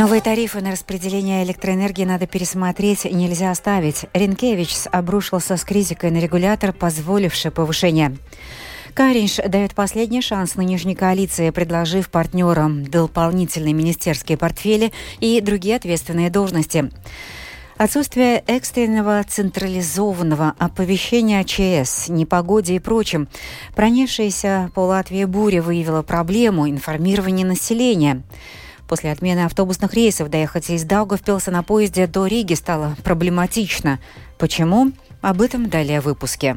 Новые тарифы на распределение электроэнергии надо пересмотреть, нельзя оставить. Ренкевич обрушился с критикой на регулятор, позволивший повышение. Каринш дает последний шанс нынешней коалиции, предложив партнерам дополнительные министерские портфели и другие ответственные должности. Отсутствие экстренного централизованного оповещения ЧС, непогоде и прочем. Пронесшаяся по Латвии буря выявила проблему информирования населения. После отмены автобусных рейсов доехать из Даугавпилса на поезде до Риги стало проблематично. Почему? Об этом далее в выпуске.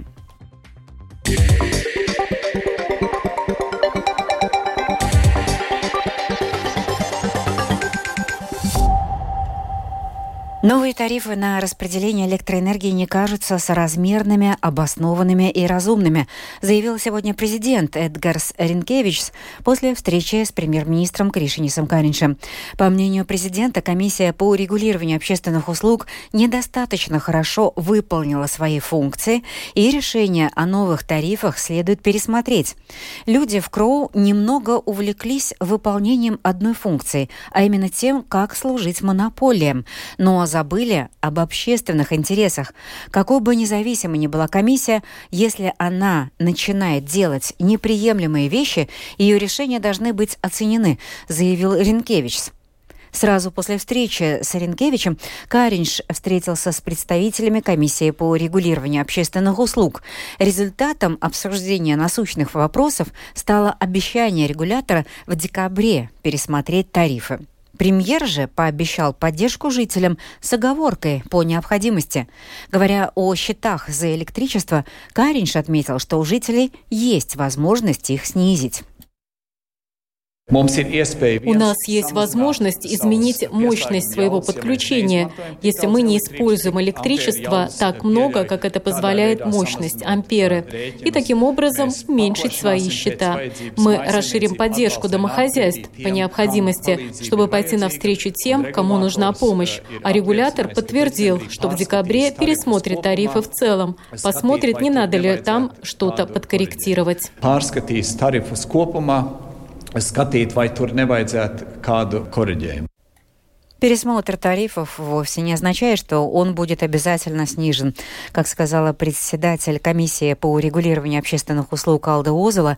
Новые тарифы на распределение электроэнергии не кажутся соразмерными, обоснованными и разумными, заявил сегодня президент Эдгарс Ренкевич после встречи с премьер-министром Кришинисом Кариншем. По мнению президента, комиссия по регулированию общественных услуг недостаточно хорошо выполнила свои функции, и решение о новых тарифах следует пересмотреть. Люди в Кроу немного увлеклись выполнением одной функции, а именно тем, как служить монополиям. Но забыли об общественных интересах. Какой бы независимой ни была комиссия, если она начинает делать неприемлемые вещи, ее решения должны быть оценены, заявил Ренкевич. Сразу после встречи с Ренкевичем Каринш встретился с представителями комиссии по регулированию общественных услуг. Результатом обсуждения насущных вопросов стало обещание регулятора в декабре пересмотреть тарифы. Премьер же пообещал поддержку жителям с оговоркой по необходимости. Говоря о счетах за электричество, Каринш отметил, что у жителей есть возможность их снизить. У нас есть возможность изменить мощность своего подключения, если мы не используем электричество так много, как это позволяет мощность, амперы, и таким образом уменьшить свои счета. Мы расширим поддержку домохозяйств по необходимости, чтобы пойти навстречу тем, кому нужна помощь. А регулятор подтвердил, что в декабре пересмотрит тарифы в целом, посмотрит, не надо ли там что-то подкорректировать skatīt, vai tur nevajadzētu kādu koriģējumu. Пересмотр тарифов вовсе не означает, что он будет обязательно снижен. Как сказала председатель комиссии по урегулированию общественных услуг Алда Озела,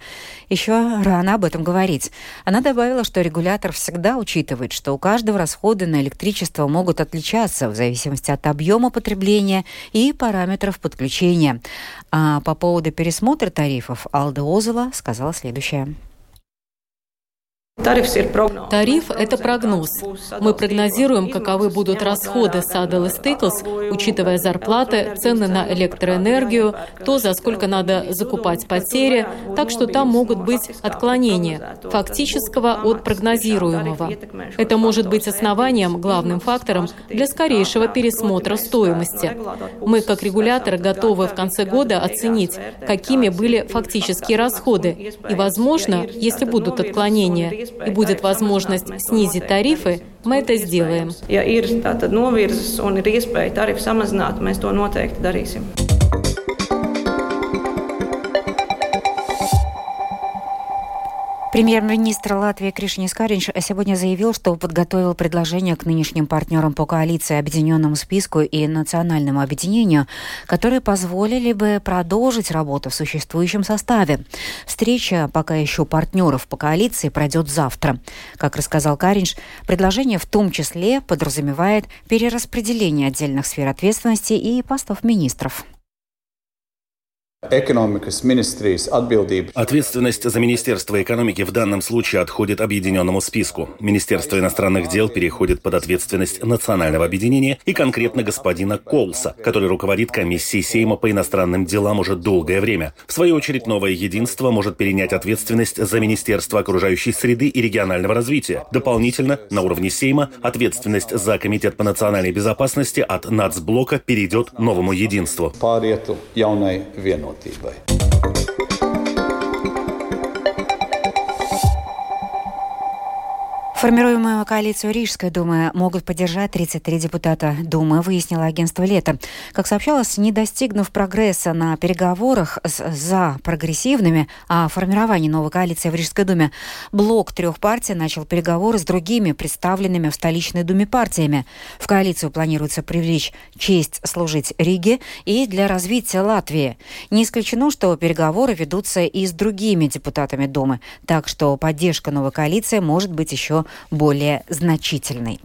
еще рано об этом говорить. Она добавила, что регулятор всегда учитывает, что у каждого расходы на электричество могут отличаться в зависимости от объема потребления и параметров подключения. А по поводу пересмотра тарифов Алда Озела сказала следующее. Тариф – это прогноз. Мы прогнозируем, каковы будут расходы Saddle Stickles, учитывая зарплаты, цены на электроэнергию, то, за сколько надо закупать потери, так что там могут быть отклонения фактического от прогнозируемого. Это может быть основанием, главным фактором для скорейшего пересмотра стоимости. Мы, как регулятор, готовы в конце года оценить, какими были фактические расходы, и, возможно, если будут отклонения, и будет возможность снизить тарифы, мы это сделаем. Ja ir tātad novirzes un ir iespēja tarifu samazināt, mēs to noteikti darīsim. Премьер-министр Латвии Кришнис Каринч сегодня заявил, что подготовил предложение к нынешним партнерам по коалиции, объединенному списку и национальному объединению, которые позволили бы продолжить работу в существующем составе. Встреча пока еще партнеров по коалиции пройдет завтра. Как рассказал Каринч, предложение в том числе подразумевает перераспределение отдельных сфер ответственности и постов министров. Ответственность за Министерство экономики в данном случае отходит объединенному списку. Министерство иностранных дел переходит под ответственность национального объединения и конкретно господина Колса, который руководит комиссией Сейма по иностранным делам уже долгое время. В свою очередь, новое единство может перенять ответственность за Министерство окружающей среды и регионального развития. Дополнительно, на уровне Сейма, ответственность за Комитет по национальной безопасности от нацблока перейдет новому единству होती भाई Формируемую коалицию Рижской думы могут поддержать 33 депутата Думы, выяснило агентство «Лето». Как сообщалось, не достигнув прогресса на переговорах с, за прогрессивными о формировании новой коалиции в Рижской думе, блок трех партий начал переговоры с другими представленными в столичной думе партиями. В коалицию планируется привлечь честь служить Риге и для развития Латвии. Не исключено, что переговоры ведутся и с другими депутатами Думы, так что поддержка новой коалиции может быть еще более значительной.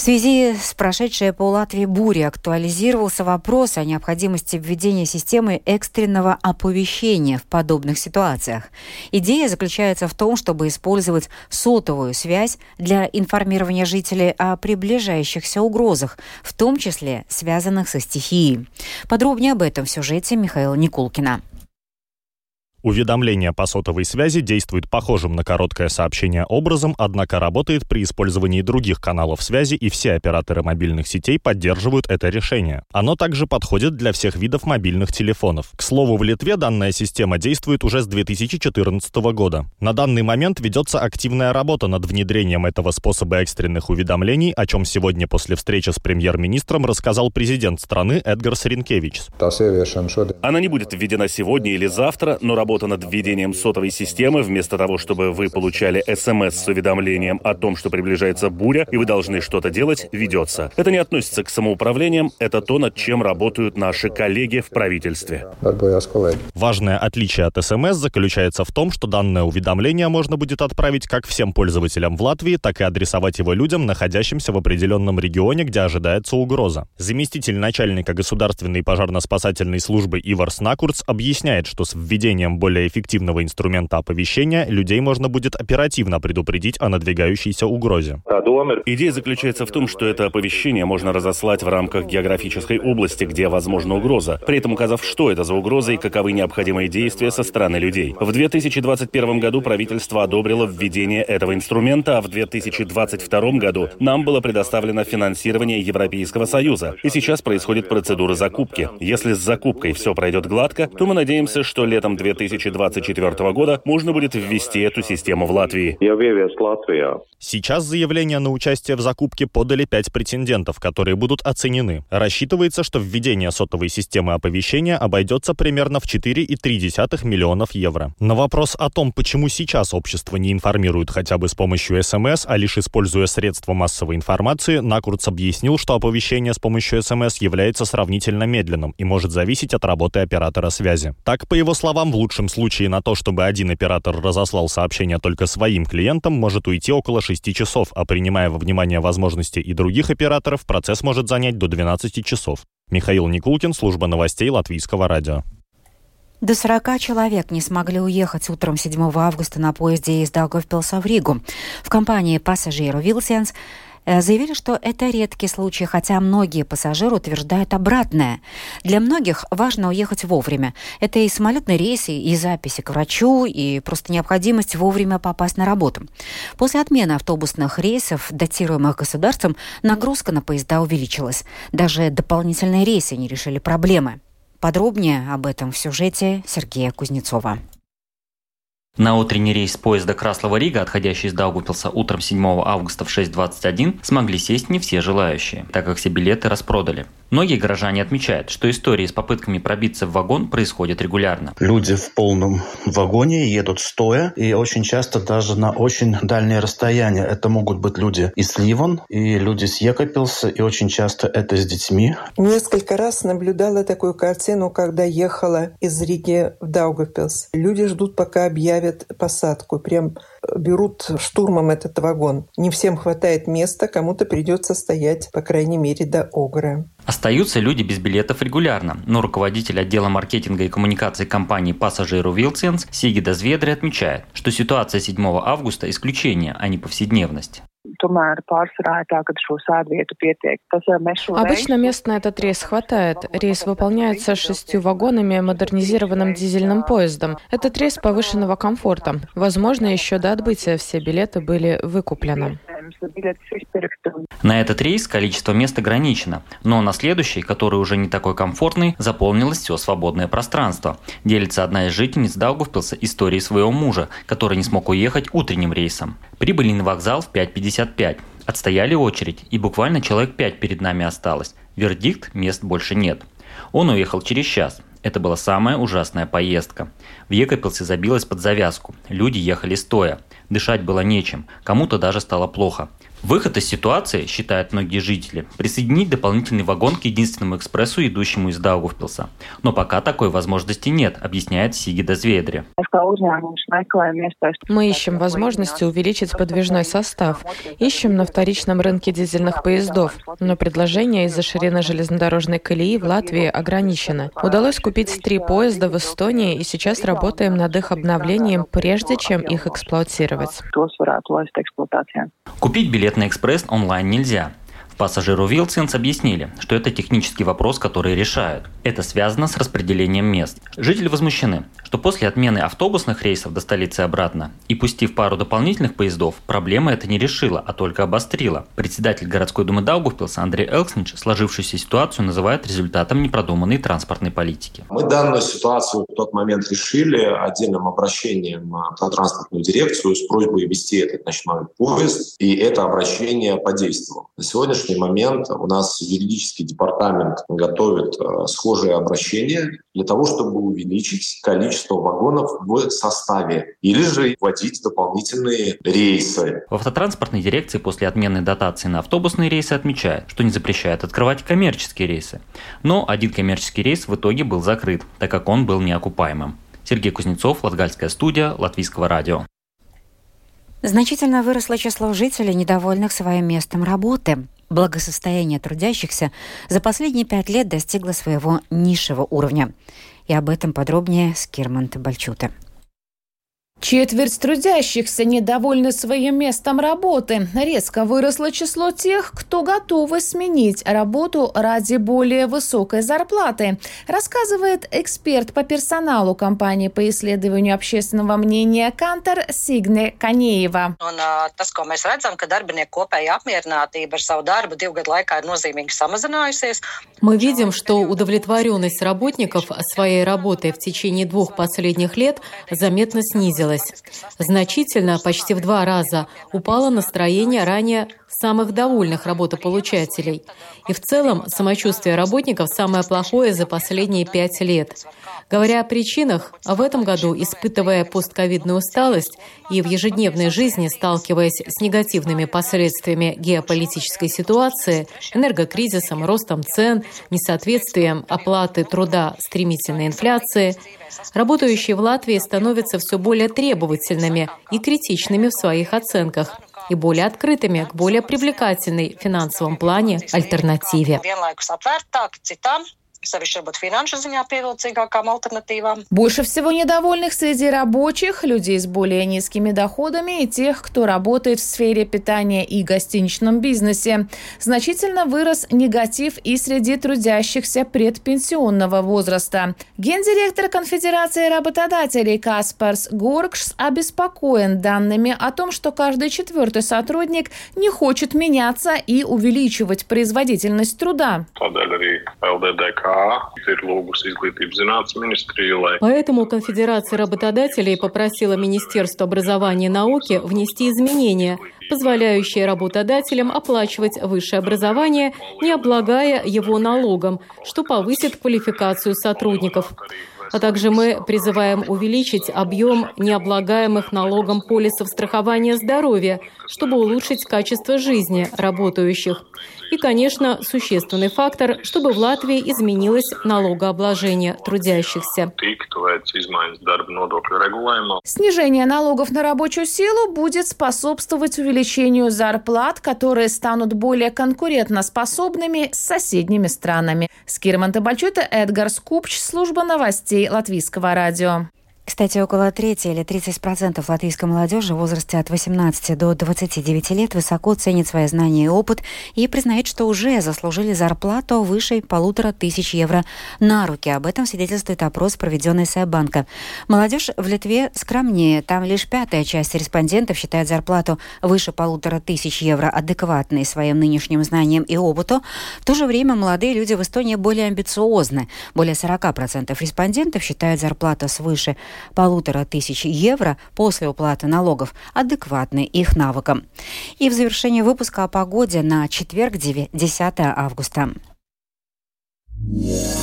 В связи с прошедшей по Латвии бурей актуализировался вопрос о необходимости введения системы экстренного оповещения в подобных ситуациях. Идея заключается в том, чтобы использовать сотовую связь для информирования жителей о приближающихся угрозах, в том числе связанных со стихией. Подробнее об этом в сюжете Михаила Никулкина. Уведомление по сотовой связи действует похожим на короткое сообщение образом, однако работает при использовании других каналов связи, и все операторы мобильных сетей поддерживают это решение. Оно также подходит для всех видов мобильных телефонов. К слову, в Литве данная система действует уже с 2014 года. На данный момент ведется активная работа над внедрением этого способа экстренных уведомлений, о чем сегодня после встречи с премьер-министром рассказал президент страны Эдгар Саренкевич. Она не будет введена сегодня или завтра, но работа работа над введением сотовой системы, вместо того, чтобы вы получали смс с уведомлением о том, что приближается буря, и вы должны что-то делать, ведется. Это не относится к самоуправлениям, это то, над чем работают наши коллеги в правительстве. Важное отличие от СМС заключается в том, что данное уведомление можно будет отправить как всем пользователям в Латвии, так и адресовать его людям, находящимся в определенном регионе, где ожидается угроза. Заместитель начальника государственной пожарно-спасательной службы Иварс Накурц объясняет, что с введением более эффективного инструмента оповещения людей можно будет оперативно предупредить о надвигающейся угрозе. Идея заключается в том, что это оповещение можно разослать в рамках географической области, где возможна угроза, при этом указав, что это за угроза и каковы необходимые действия со стороны людей. В 2021 году правительство одобрило введение этого инструмента, а в 2022 году нам было предоставлено финансирование Европейского Союза. И сейчас происходит процедура закупки. Если с закупкой все пройдет гладко, то мы надеемся, что летом 2020 2024 года можно будет ввести эту систему в Латвии. Сейчас заявление на участие в закупке подали пять претендентов, которые будут оценены. Рассчитывается, что введение сотовой системы оповещения обойдется примерно в 4,3 миллионов евро. На вопрос о том, почему сейчас общество не информирует хотя бы с помощью СМС, а лишь используя средства массовой информации, Накурц объяснил, что оповещение с помощью СМС является сравнительно медленным и может зависеть от работы оператора связи. Так, по его словам, в лучшем лучшем случае на то, чтобы один оператор разослал сообщение только своим клиентам, может уйти около 6 часов, а принимая во внимание возможности и других операторов, процесс может занять до 12 часов. Михаил Никулкин, служба новостей Латвийского радио. До 40 человек не смогли уехать утром 7 августа на поезде из Даугавпилса в Ригу. В компании «Пассажиру Вилсенс» заявили, что это редкий случай, хотя многие пассажиры утверждают обратное. Для многих важно уехать вовремя. Это и самолетные рейсы, и записи к врачу, и просто необходимость вовремя попасть на работу. После отмены автобусных рейсов, датируемых государством, нагрузка на поезда увеличилась. Даже дополнительные рейсы не решили проблемы. Подробнее об этом в сюжете Сергея Кузнецова. На утренний рейс поезда Краслова-Рига, отходящий из Даугупилса утром 7 августа в 6.21, смогли сесть не все желающие, так как все билеты распродали. Многие горожане отмечают, что истории с попытками пробиться в вагон происходят регулярно. Люди в полном вагоне едут стоя, и очень часто даже на очень дальние расстояния. Это могут быть люди из Ливан и люди с Екапилса, и очень часто это с детьми. Несколько раз наблюдала такую картину, когда ехала из Риги в Даугавпилс. Люди ждут, пока объявят посадку. Прям берут штурмом этот вагон. Не всем хватает места, кому-то придется стоять, по крайней мере, до Огра. Остаются люди без билетов регулярно, но руководитель отдела маркетинга и коммуникации компании «Пассажиру Вилсенс» Сигида Зведри отмечает, что ситуация 7 августа – исключение, а не повседневность. Обычно мест на этот рейс хватает. Рейс выполняется шестью вагонами модернизированным дизельным поездом. Этот рейс повышенного комфорта. Возможно, еще до отбытия все билеты были выкуплены. На этот рейс количество мест ограничено, но на следующий, который уже не такой комфортный, заполнилось все свободное пространство. Делится одна из жительниц Даугавпилса историей своего мужа, который не смог уехать утренним рейсом. Прибыли на вокзал в 5.55. Отстояли очередь, и буквально человек 5 перед нами осталось. Вердикт – мест больше нет. Он уехал через час. Это была самая ужасная поездка. В Екапилсе забилось под завязку. Люди ехали стоя. Дышать было нечем. Кому-то даже стало плохо. Выход из ситуации, считают многие жители, присоединить дополнительный вагон к единственному экспрессу, идущему из Даугавпилса. Но пока такой возможности нет, объясняет Сигида Зведри. Мы ищем возможности увеличить подвижной состав. Ищем на вторичном рынке дизельных поездов. Но предложение из-за ширины железнодорожной колеи в Латвии ограничено. Удалось купить три поезда в Эстонии и сейчас работаем над их обновлением, прежде чем их эксплуатировать. Купить билет на экспресс онлайн нельзя. Пассажиру Вилсенс объяснили, что это технический вопрос, который решают. Это связано с распределением мест. Жители возмущены, что после отмены автобусных рейсов до столицы обратно и пустив пару дополнительных поездов, проблема это не решила, а только обострила. Председатель городской думы Даугавпилса Андрей Элкснич сложившуюся ситуацию называет результатом непродуманной транспортной политики. Мы данную ситуацию в тот момент решили отдельным обращением на транспортную дирекцию с просьбой ввести этот ночной поезд, и это обращение подействовало. На сегодняшний сегодняшний момент у нас юридический департамент готовит э, схожие обращения для того, чтобы увеличить количество вагонов в составе или же вводить дополнительные рейсы. В автотранспортной дирекции после отмены дотации на автобусные рейсы отмечают, что не запрещает открывать коммерческие рейсы. Но один коммерческий рейс в итоге был закрыт, так как он был неокупаемым. Сергей Кузнецов, Латгальская студия, Латвийского радио. Значительно выросло число жителей, недовольных своим местом работы. Благосостояние трудящихся за последние пять лет достигло своего низшего уровня. И об этом подробнее с Кирманта Бальчута. Четверть трудящихся недовольны своим местом работы. Резко выросло число тех, кто готовы сменить работу ради более высокой зарплаты, рассказывает эксперт по персоналу компании по исследованию общественного мнения «Кантор» Сигне Канеева. Мы видим, что удовлетворенность работников своей работой в течение двух последних лет заметно снизилась снизилась. Значительно, почти в два раза, упало настроение ранее самых довольных работополучателей. И в целом самочувствие работников самое плохое за последние пять лет. Говоря о причинах, в этом году, испытывая постковидную усталость и в ежедневной жизни сталкиваясь с негативными последствиями геополитической ситуации, энергокризисом, ростом цен, несоответствием оплаты труда стремительной инфляции, работающие в Латвии становятся все более требовательными и критичными в своих оценках и более открытыми к более привлекательной в финансовом плане альтернативе. Больше всего недовольных среди рабочих, людей с более низкими доходами и тех, кто работает в сфере питания и гостиничном бизнесе. Значительно вырос негатив и среди трудящихся предпенсионного возраста. Гендиректор Конфедерации работодателей Каспарс Горкшс обеспокоен данными о том, что каждый четвертый сотрудник не хочет меняться и увеличивать производительность труда. Поэтому Конфедерация работодателей попросила Министерство образования и науки внести изменения, позволяющие работодателям оплачивать высшее образование, не облагая его налогом, что повысит квалификацию сотрудников. А также мы призываем увеличить объем необлагаемых налогом полисов страхования здоровья, чтобы улучшить качество жизни работающих. И, конечно, существенный фактор, чтобы в Латвии изменилось налогообложение трудящихся. Снижение налогов на рабочую силу будет способствовать увеличению зарплат, которые станут более конкурентоспособными с соседними странами. С Кирман Табальчута, Эдгар Скупч, служба новостей Латвийского радио. Кстати, около трети или 30% латвийской молодежи в возрасте от 18 до 29 лет высоко ценит свои знания и опыт и признает, что уже заслужили зарплату выше полутора тысяч евро на руки. Об этом свидетельствует опрос, проведенный Сайбанка. Молодежь в Литве скромнее. Там лишь пятая часть респондентов считает зарплату выше полутора тысяч евро адекватной своим нынешним знаниям и опыту. В то же время молодые люди в Эстонии более амбициозны. Более 40% респондентов считают зарплату свыше полутора тысяч евро после уплаты налогов адекватны их навыкам. И в завершении выпуска о погоде на четверг, 10 августа. Yeah.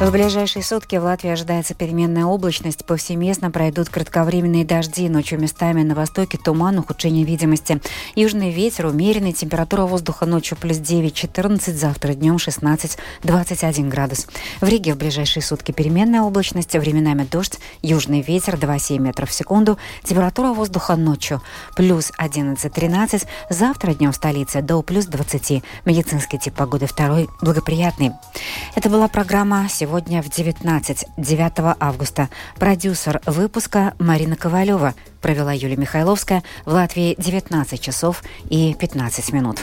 В ближайшие сутки в Латвии ожидается переменная облачность. Повсеместно пройдут кратковременные дожди. Ночью местами на востоке туман, ухудшение видимости. Южный ветер умеренный. Температура воздуха ночью плюс 9-14. Завтра днем 16-21 градус. В Риге в ближайшие сутки переменная облачность. Временами дождь. Южный ветер 2,7 метров в секунду. Температура воздуха ночью плюс 11-13. Завтра днем в столице до плюс 20. Медицинский тип погоды второй благоприятный. Это была программа «Сегодня сегодня в 19, 9 августа. Продюсер выпуска Марина Ковалева. Провела Юлия Михайловская в Латвии 19 часов и 15 минут.